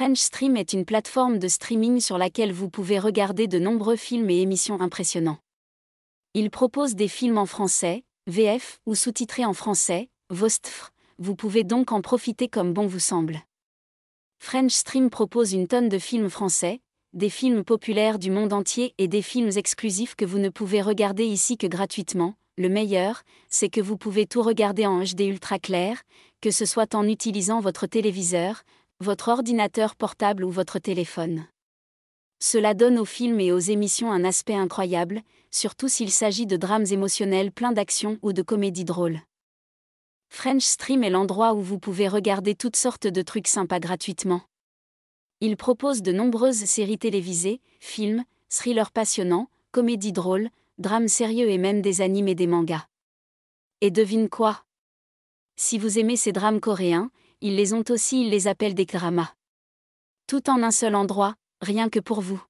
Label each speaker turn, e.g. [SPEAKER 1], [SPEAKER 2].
[SPEAKER 1] French Stream est une plateforme de streaming sur laquelle vous pouvez regarder de nombreux films et émissions impressionnants. Il propose des films en français, VF ou sous-titrés en français, VOSTFR, vous pouvez donc en profiter comme bon vous semble. French Stream propose une tonne de films français, des films populaires du monde entier et des films exclusifs que vous ne pouvez regarder ici que gratuitement. Le meilleur, c'est que vous pouvez tout regarder en HD ultra clair, que ce soit en utilisant votre téléviseur, votre ordinateur portable ou votre téléphone. Cela donne aux films et aux émissions un aspect incroyable, surtout s'il s'agit de drames émotionnels pleins d'action ou de comédies drôles. French Stream est l'endroit où vous pouvez regarder toutes sortes de trucs sympas gratuitement. Il propose de nombreuses séries télévisées, films, thrillers passionnants, comédies drôles, drames sérieux et même des animes et des mangas. Et devine quoi? Si vous aimez ces drames coréens, ils les ont aussi, ils les appellent des dramas. Tout en un seul endroit, rien que pour vous.